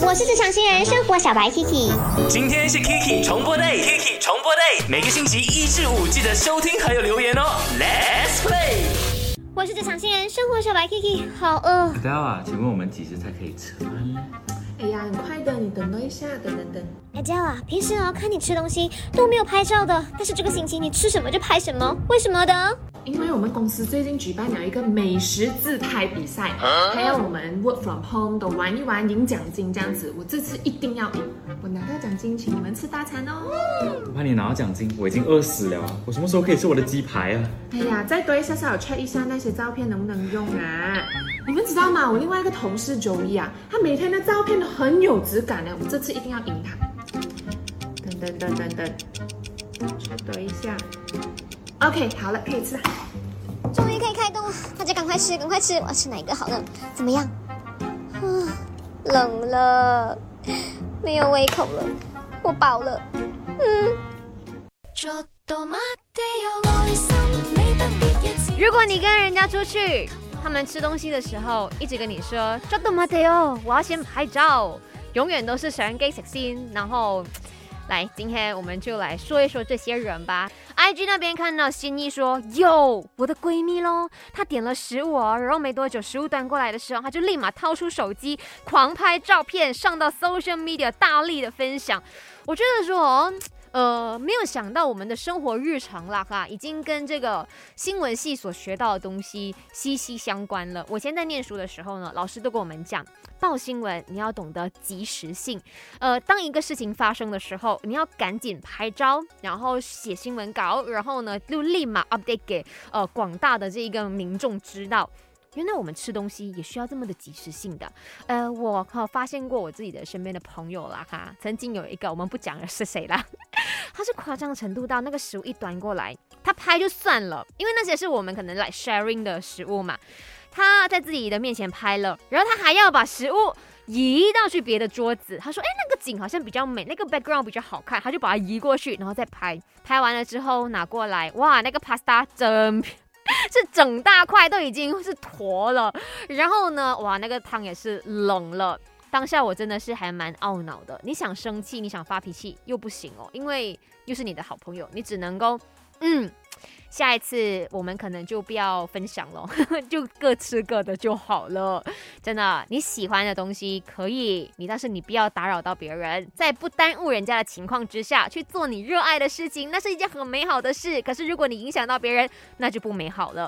我是职场新人生活小白 Kiki。今天是 Kiki 重播 day，Kiki 重播 day，每个星期一至五记得收听还有留言哦。Let's play。我是职场新人生活小白 Kiki，好饿。大家好啊，请问我们几时才可以吃饭呢？哎呀，很快的，你等多一下，等等等。哎，佳啊，平时哦看你吃东西都没有拍照的，但是这个星期你吃什么就拍什么，为什么的？因为我们公司最近举办了一个美食自拍比赛，还有我们 work from home 都玩一玩，赢奖金这样子。我这次一定要赢，我拿到奖金请你们吃大餐哦。我怕你拿到奖金，我已经饿死了啊！我什么时候可以吃我的鸡排啊？哎呀，再多一下下，我 check 一下那些照片能不能用啊？你们知道吗？我另外一个同事周一啊，他每天的照片都很有质感呢。我这次一定要赢他。等等等等等，check 多一下。OK，好了，可以吃了。终于可以开动了，大家赶快吃，赶快吃！我要吃哪一个好呢？怎么样？啊，冷了，没有胃口了，我饱了。嗯。如果你跟人家出去，他们吃东西的时候一直跟你说 j o d o m a t e o 我要先拍照，永远都是想给食先，然后。来，今天我们就来说一说这些人吧。IG 那边看到心意说有我的闺蜜喽，她点了食物，然后没多久食物端过来的时候，她就立马掏出手机狂拍照片，上到 social media 大力的分享。我觉得说。呃，没有想到我们的生活日常啦，哈，已经跟这个新闻系所学到的东西息息相关了。我现在念书的时候呢，老师都跟我们讲，报新闻你要懂得及时性。呃，当一个事情发生的时候，你要赶紧拍照，然后写新闻稿，然后呢就立马 update 给呃广大的这一个民众知道。原来我们吃东西也需要这么的及时性的，呃，我哈发现过我自己的身边的朋友啦哈，曾经有一个我们不讲是谁啦，他是夸张程度到那个食物一端过来，他拍就算了，因为那些是我们可能来 sharing 的食物嘛，他在自己的面前拍了，然后他还要把食物移到去别的桌子，他说，哎，那个景好像比较美，那个 background 比较好看，他就把它移过去，然后再拍，拍完了之后拿过来，哇，那个 pasta 真。是整大块都已经是坨了，然后呢，哇，那个汤也是冷了。当下我真的是还蛮懊恼的。你想生气，你想发脾气又不行哦，因为又是你的好朋友，你只能够，嗯。下一次我们可能就不要分享了，就各吃各的就好了。真的，你喜欢的东西可以，你但是你不要打扰到别人，在不耽误人家的情况之下去做你热爱的事情，那是一件很美好的事。可是如果你影响到别人，那就不美好了。